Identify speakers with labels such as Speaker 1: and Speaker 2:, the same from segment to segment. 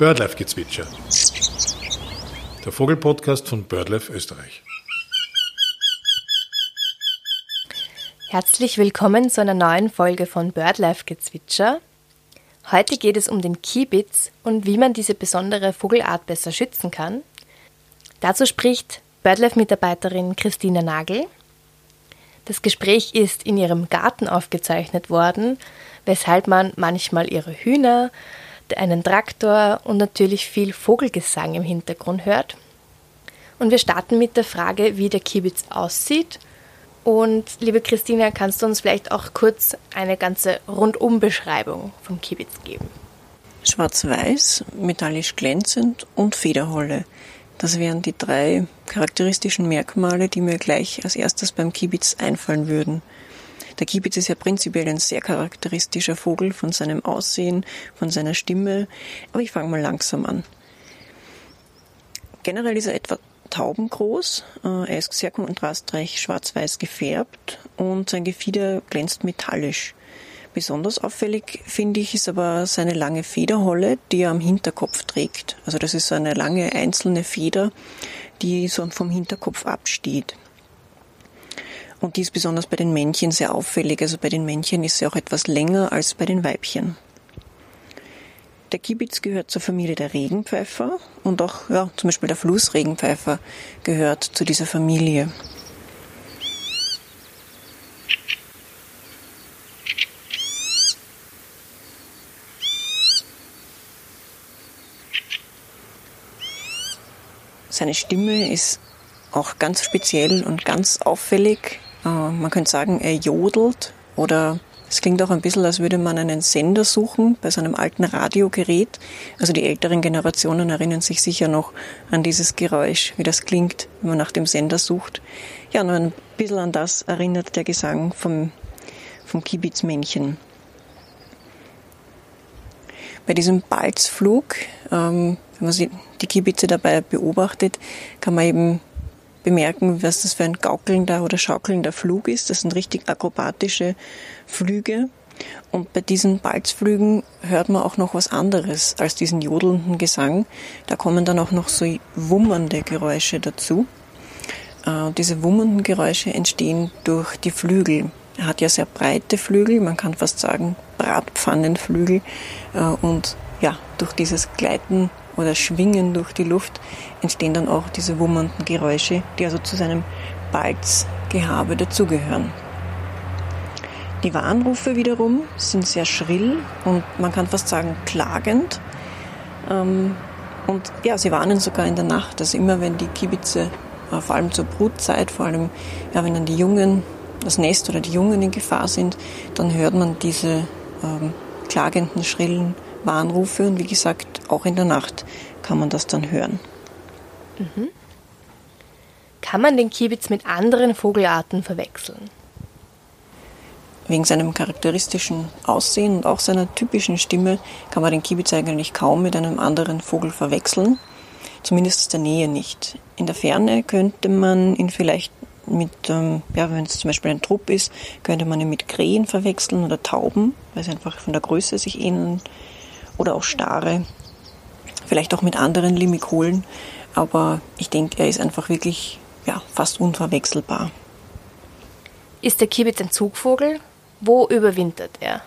Speaker 1: Birdlife-Gezwitscher. Der Vogelpodcast von Birdlife Österreich.
Speaker 2: Herzlich willkommen zu einer neuen Folge von Birdlife-Gezwitscher. Heute geht es um den Kiebitz und wie man diese besondere Vogelart besser schützen kann. Dazu spricht Birdlife-Mitarbeiterin Christina Nagel. Das Gespräch ist in ihrem Garten aufgezeichnet worden, weshalb man manchmal ihre Hühner, einen Traktor und natürlich viel Vogelgesang im Hintergrund hört. Und wir starten mit der Frage, wie der Kiebitz aussieht. Und liebe Christina, kannst du uns vielleicht auch kurz eine ganze Rundumbeschreibung vom Kiebitz geben?
Speaker 3: Schwarz-Weiß, metallisch glänzend und Federholle. Das wären die drei charakteristischen Merkmale, die mir gleich als erstes beim Kiebitz einfallen würden. Der Kiebitz ist ja prinzipiell ein sehr charakteristischer Vogel von seinem Aussehen, von seiner Stimme. Aber ich fange mal langsam an. Generell ist er etwa taubengroß. Äh, er ist sehr kontrastreich schwarz-weiß gefärbt und sein Gefieder glänzt metallisch. Besonders auffällig finde ich ist aber seine lange Federholle, die er am Hinterkopf trägt. Also das ist so eine lange einzelne Feder, die so vom Hinterkopf absteht. Und die ist besonders bei den Männchen sehr auffällig. Also bei den Männchen ist sie auch etwas länger als bei den Weibchen. Der Kibitz gehört zur Familie der Regenpfeifer und auch ja, zum Beispiel der Flussregenpfeifer gehört zu dieser Familie. Seine Stimme ist auch ganz speziell und ganz auffällig. Äh, man könnte sagen, er jodelt oder es klingt auch ein bisschen, als würde man einen Sender suchen bei so einem alten Radiogerät. Also die älteren Generationen erinnern sich sicher noch an dieses Geräusch, wie das klingt, wenn man nach dem Sender sucht. Ja, nur ein bisschen an das erinnert der Gesang vom, vom Kiebitzmännchen. Bei diesem Balzflug, ähm, wenn man die Kiebitze dabei beobachtet, kann man eben bemerken, was das für ein gaukelnder oder schaukelnder Flug ist. Das sind richtig akrobatische Flüge. Und bei diesen Balzflügen hört man auch noch was anderes als diesen jodelnden Gesang. Da kommen dann auch noch so wummernde Geräusche dazu. Äh, diese wummernden Geräusche entstehen durch die Flügel. Er hat ja sehr breite Flügel, man kann fast sagen Bratpfannenflügel. Äh, und ja, durch dieses Gleiten oder Schwingen durch die Luft entstehen dann auch diese wummernden Geräusche, die also zu seinem Balzgehabe dazugehören. Die Warnrufe wiederum sind sehr schrill und man kann fast sagen klagend. Ähm, und ja, sie warnen sogar in der Nacht. Also immer wenn die Kibitze, äh, vor allem zur Brutzeit, vor allem ja, wenn dann die Jungen, das Nest oder die Jungen in Gefahr sind, dann hört man diese ähm, klagenden, schrillen Warnrufe und wie gesagt, auch in der Nacht kann man das dann hören.
Speaker 2: Mhm. Kann man den Kiebitz mit anderen Vogelarten verwechseln?
Speaker 3: Wegen seinem charakteristischen Aussehen und auch seiner typischen Stimme kann man den Kiebitz eigentlich kaum mit einem anderen Vogel verwechseln. Zumindest aus der Nähe nicht. In der Ferne könnte man ihn vielleicht mit, ähm, ja, wenn es zum Beispiel ein Trupp ist, könnte man ihn mit Krähen verwechseln oder Tauben, weil sie einfach von der Größe sich ähneln oder auch Stare, vielleicht auch mit anderen Limikolen, aber ich denke, er ist einfach wirklich ja, fast unverwechselbar.
Speaker 2: Ist der Kiebitz ein Zugvogel? Wo überwintert er?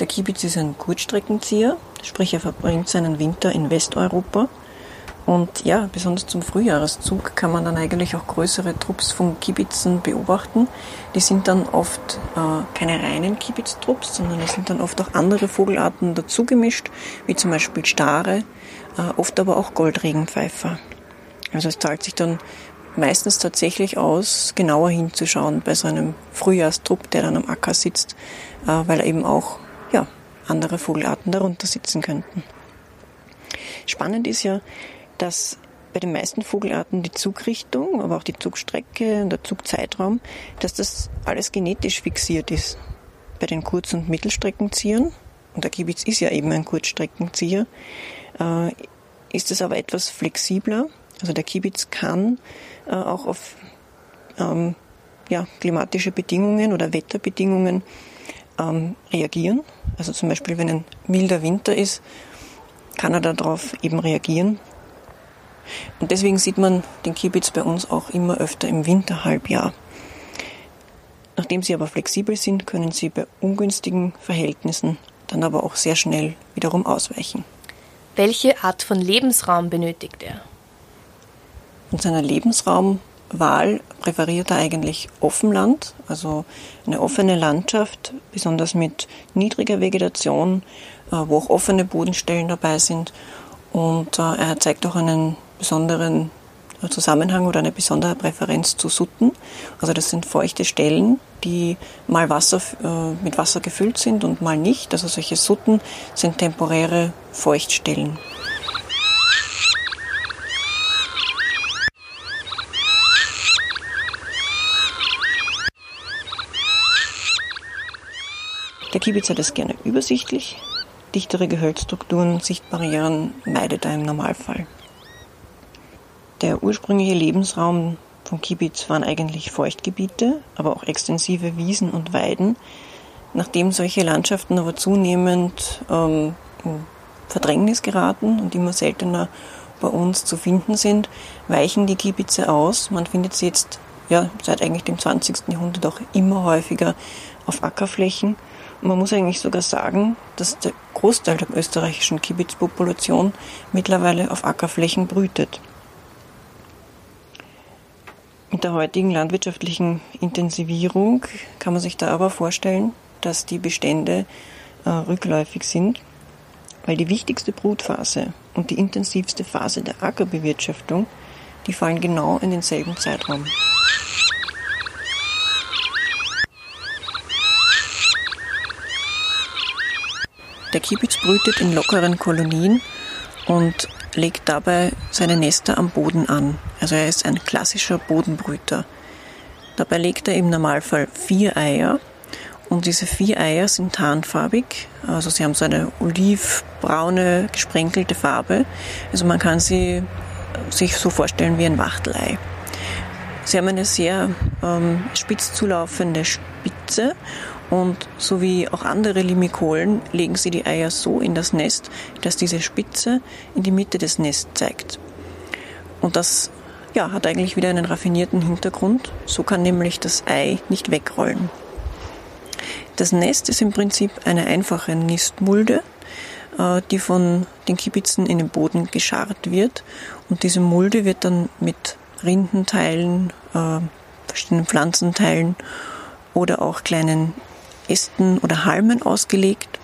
Speaker 3: Der Kiebitz ist ein Kurzstreckenzieher, sprich er verbringt seinen Winter in Westeuropa und ja, besonders zum Frühjahreszug kann man dann eigentlich auch größere Trupps von Kibitzen beobachten. Die sind dann oft äh, keine reinen Kibitztrupps, sondern es sind dann oft auch andere Vogelarten dazugemischt, wie zum Beispiel Stare, äh, oft aber auch Goldregenpfeifer. Also es zahlt sich dann meistens tatsächlich aus, genauer hinzuschauen bei so einem Frühjahrstrupp, der dann am Acker sitzt, äh, weil eben auch ja, andere Vogelarten darunter sitzen könnten. Spannend ist ja, dass bei den meisten Vogelarten die Zugrichtung, aber auch die Zugstrecke und der Zugzeitraum, dass das alles genetisch fixiert ist. Bei den Kurz- und Mittelstreckenziehern, und der Kibitz ist ja eben ein Kurzstreckenzieher, äh, ist es aber etwas flexibler. Also der Kibitz kann äh, auch auf ähm, ja, klimatische Bedingungen oder Wetterbedingungen ähm, reagieren. Also zum Beispiel, wenn ein milder Winter ist, kann er darauf eben reagieren. Und deswegen sieht man den Kiebitz bei uns auch immer öfter im Winterhalbjahr. Nachdem sie aber flexibel sind, können sie bei ungünstigen Verhältnissen dann aber auch sehr schnell wiederum ausweichen.
Speaker 2: Welche Art von Lebensraum benötigt er?
Speaker 3: In seiner Lebensraumwahl präferiert er eigentlich Offenland, also eine offene Landschaft, besonders mit niedriger Vegetation, äh, wo auch offene Bodenstellen dabei sind. Und äh, er zeigt auch einen besonderen Zusammenhang oder eine besondere Präferenz zu Sutten. Also das sind feuchte Stellen, die mal Wasser, äh, mit Wasser gefüllt sind und mal nicht. Also solche Sutten sind temporäre Feuchtstellen. Der Kiebitz hat es gerne übersichtlich. Dichtere Gehölzstrukturen, Sichtbarrieren meidet er im Normalfall. Der ursprüngliche Lebensraum vom Kiebitz waren eigentlich Feuchtgebiete, aber auch extensive Wiesen und Weiden. Nachdem solche Landschaften aber zunehmend ähm, in Verdrängnis geraten und immer seltener bei uns zu finden sind, weichen die Kiebitze aus. Man findet sie jetzt ja, seit eigentlich dem 20. Jahrhundert auch immer häufiger auf Ackerflächen. Und man muss eigentlich sogar sagen, dass der Großteil der österreichischen Kiebitzpopulation mittlerweile auf Ackerflächen brütet. Mit der heutigen landwirtschaftlichen Intensivierung kann man sich da aber vorstellen, dass die Bestände äh, rückläufig sind, weil die wichtigste Brutphase und die intensivste Phase der Ackerbewirtschaftung, die fallen genau in denselben Zeitraum. Der Kiebitz brütet in lockeren Kolonien und legt dabei seine Nester am Boden an. Also er ist ein klassischer Bodenbrüter. Dabei legt er im Normalfall vier Eier und diese vier Eier sind tarnfarbig. Also sie haben so eine olivbraune, gesprenkelte Farbe. Also man kann sie sich so vorstellen wie ein Wachtelei. Sie haben eine sehr ähm, spitz zulaufende Spitze und so wie auch andere Limikolen legen sie die Eier so in das Nest, dass diese Spitze in die Mitte des Nests zeigt. Und das ja, hat eigentlich wieder einen raffinierten Hintergrund. So kann nämlich das Ei nicht wegrollen. Das Nest ist im Prinzip eine einfache Nistmulde, äh, die von den Kibitzen in den Boden gescharrt wird. Und diese Mulde wird dann mit Rindenteilen, äh, verschiedenen Pflanzenteilen oder auch kleinen Ästen oder Halmen ausgelegt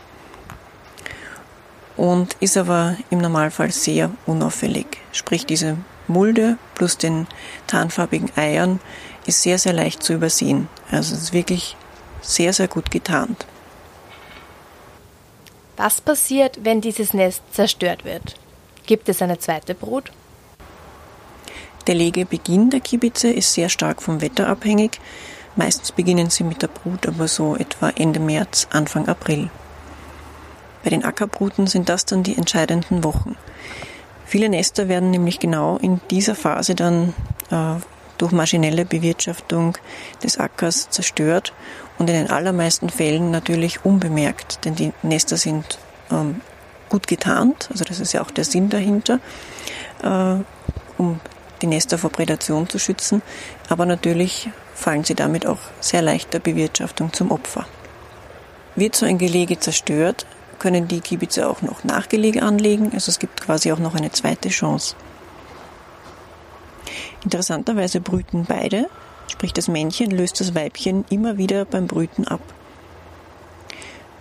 Speaker 3: und ist aber im Normalfall sehr unauffällig. Sprich, diese Mulde plus den tarnfarbigen Eiern ist sehr, sehr leicht zu übersehen. Also es ist wirklich sehr, sehr gut getarnt.
Speaker 2: Was passiert, wenn dieses Nest zerstört wird? Gibt es eine zweite Brut?
Speaker 3: Der Legebeginn der Kibitze ist sehr stark vom Wetter abhängig. Meistens beginnen sie mit der Brut aber so etwa Ende März, Anfang April. Bei den Ackerbruten sind das dann die entscheidenden Wochen. Viele Nester werden nämlich genau in dieser Phase dann äh, durch maschinelle Bewirtschaftung des Ackers zerstört und in den allermeisten Fällen natürlich unbemerkt, denn die Nester sind ähm, gut getarnt, also das ist ja auch der Sinn dahinter, äh, um die Nester vor Prädation zu schützen, aber natürlich fallen sie damit auch sehr leicht der Bewirtschaftung zum Opfer. Wird so ein Gelege zerstört, können die Kiebitze auch noch Nachgelege anlegen, also es gibt quasi auch noch eine zweite Chance. Interessanterweise brüten beide, sprich das Männchen löst das Weibchen immer wieder beim Brüten ab.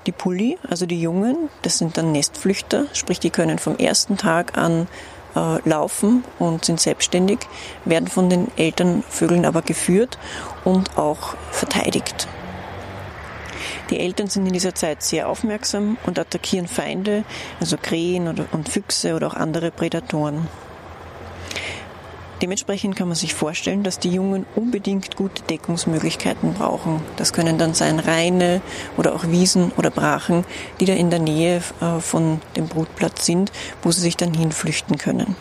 Speaker 3: Die Pulli, also die Jungen, das sind dann Nestflüchter, sprich die können vom ersten Tag an äh, laufen und sind selbstständig, werden von den Elternvögeln aber geführt und auch verteidigt. Die Eltern sind in dieser Zeit sehr aufmerksam und attackieren Feinde, also Krähen und Füchse oder auch andere Prädatoren. Dementsprechend kann man sich vorstellen, dass die Jungen unbedingt gute Deckungsmöglichkeiten brauchen. Das können dann sein Reine oder auch Wiesen oder Brachen, die da in der Nähe äh, von dem Brutplatz sind, wo sie sich dann hinflüchten können.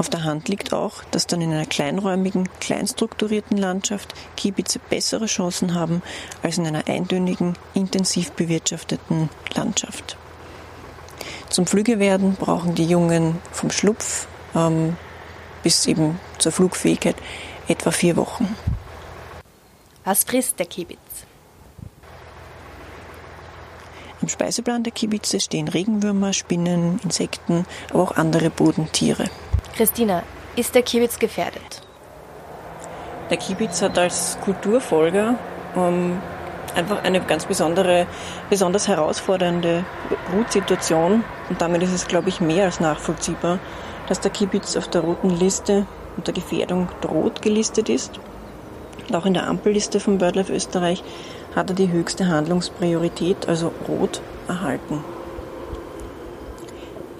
Speaker 3: Auf der Hand liegt auch, dass dann in einer kleinräumigen, kleinstrukturierten Landschaft Kiebitze bessere Chancen haben als in einer eintönigen, intensiv bewirtschafteten Landschaft. Zum Flüge werden brauchen die Jungen vom Schlupf ähm, bis eben zur Flugfähigkeit etwa vier Wochen.
Speaker 2: Was frisst der Kibitz?
Speaker 3: Im Speiseplan der Kibitze stehen Regenwürmer, Spinnen, Insekten, aber auch andere Bodentiere.
Speaker 2: Christina, ist der Kibitz gefährdet?
Speaker 3: Der Kibitz hat als Kulturfolger ähm, einfach eine ganz besondere, besonders herausfordernde Brutsituation. Und damit ist es, glaube ich, mehr als nachvollziehbar, dass der Kibitz auf der roten Liste unter Gefährdung rot gelistet ist. Und auch in der Ampelliste von BirdLife Österreich hat er die höchste Handlungspriorität, also rot, erhalten.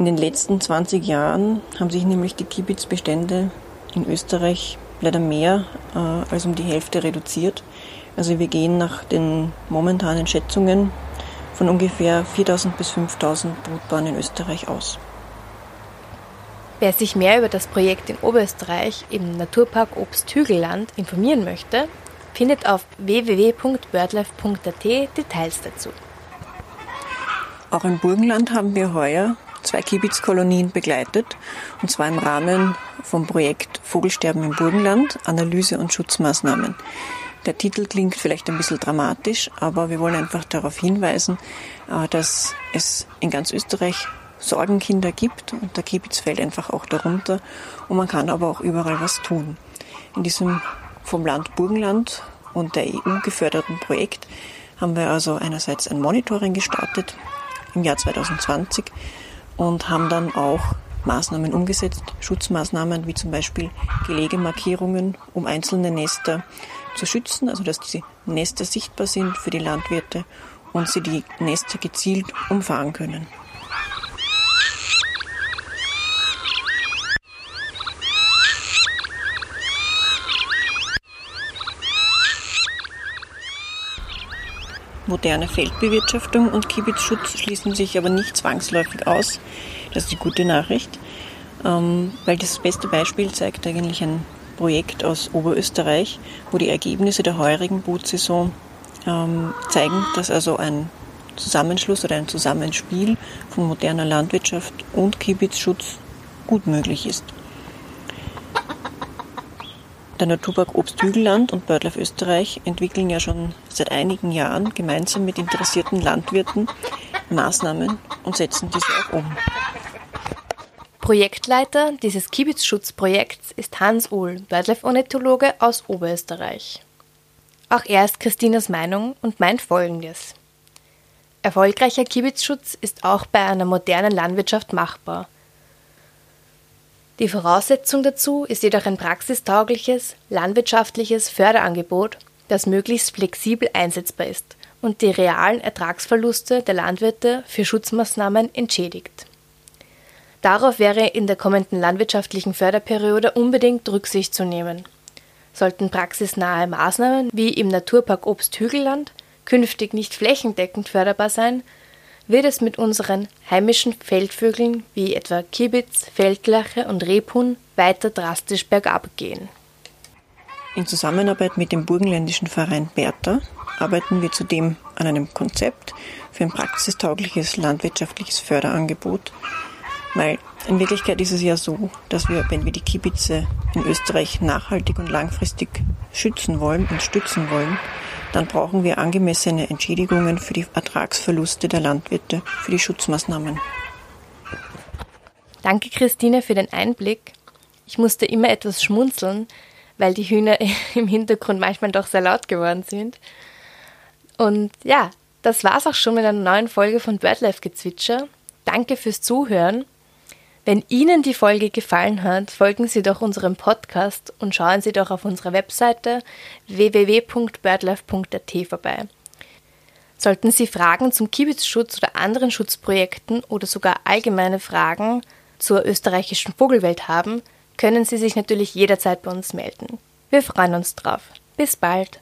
Speaker 3: In den letzten 20 Jahren haben sich nämlich die Kibitzbestände in Österreich leider mehr äh, als um die Hälfte reduziert. Also wir gehen nach den momentanen Schätzungen von ungefähr 4000 bis 5000 Brutbahnen in Österreich aus.
Speaker 2: Wer sich mehr über das Projekt in Oberösterreich im Naturpark Obsthügelland informieren möchte, findet auf www.birdlife.at Details dazu.
Speaker 3: Auch im Burgenland haben wir heuer zwei Kibitzkolonien begleitet, und zwar im Rahmen vom Projekt Vogelsterben im Burgenland, Analyse und Schutzmaßnahmen. Der Titel klingt vielleicht ein bisschen dramatisch, aber wir wollen einfach darauf hinweisen, äh, dass es in ganz Österreich Sorgenkinder gibt und der Kibitz fällt einfach auch darunter und man kann aber auch überall was tun. In diesem vom Land Burgenland und der EU geförderten Projekt haben wir also einerseits ein Monitoring gestartet im Jahr 2020 und haben dann auch Maßnahmen umgesetzt, Schutzmaßnahmen wie zum Beispiel Gelegemarkierungen, um einzelne Nester zu schützen, also dass diese Nester sichtbar sind für die Landwirte und sie die Nester gezielt umfahren können. Moderne Feldbewirtschaftung und Kiebitzschutz schließen sich aber nicht zwangsläufig aus. Das ist die gute Nachricht, ähm, weil das beste Beispiel zeigt eigentlich ein Projekt aus Oberösterreich, wo die Ergebnisse der heurigen Bootsaison ähm, zeigen, dass also ein Zusammenschluss oder ein Zusammenspiel von moderner Landwirtschaft und Kiebitzschutz gut möglich ist. Der Naturpark Obsthügelland und BirdLife Österreich entwickeln ja schon seit einigen Jahren gemeinsam mit interessierten Landwirten Maßnahmen und setzen diese auch um.
Speaker 2: Projektleiter dieses Kiebitzschutzprojekts ist Hans Uhl, BirdLife-Ornithologe aus Oberösterreich. Auch er ist Christinas Meinung und meint folgendes. Erfolgreicher Kiebitzschutz ist auch bei einer modernen Landwirtschaft machbar – die Voraussetzung dazu ist jedoch ein praxistaugliches, landwirtschaftliches Förderangebot, das möglichst flexibel einsetzbar ist und die realen Ertragsverluste der Landwirte für Schutzmaßnahmen entschädigt. Darauf wäre in der kommenden landwirtschaftlichen Förderperiode unbedingt Rücksicht zu nehmen. Sollten praxisnahe Maßnahmen wie im Naturpark Obsthügelland künftig nicht flächendeckend förderbar sein, wird es mit unseren heimischen Feldvögeln wie etwa Kibitz, Feldlache und Rebhuhn weiter drastisch bergab gehen.
Speaker 3: In Zusammenarbeit mit dem burgenländischen Verein Bertha arbeiten wir zudem an einem Konzept für ein praxistaugliches landwirtschaftliches Förderangebot, weil in Wirklichkeit ist es ja so, dass wir, wenn wir die Kibitze in Österreich nachhaltig und langfristig schützen wollen und stützen wollen, dann brauchen wir angemessene Entschädigungen für die Ertragsverluste der Landwirte, für die Schutzmaßnahmen.
Speaker 2: Danke, Christine, für den Einblick. Ich musste immer etwas schmunzeln, weil die Hühner im Hintergrund manchmal doch sehr laut geworden sind. Und ja, das war's auch schon mit einer neuen Folge von BirdLife Gezwitscher. Danke fürs Zuhören. Wenn Ihnen die Folge gefallen hat, folgen Sie doch unserem Podcast und schauen Sie doch auf unserer Webseite www.birdlife.at vorbei. Sollten Sie Fragen zum Kiebitzschutz oder anderen Schutzprojekten oder sogar allgemeine Fragen zur österreichischen Vogelwelt haben, können Sie sich natürlich jederzeit bei uns melden. Wir freuen uns drauf. Bis bald!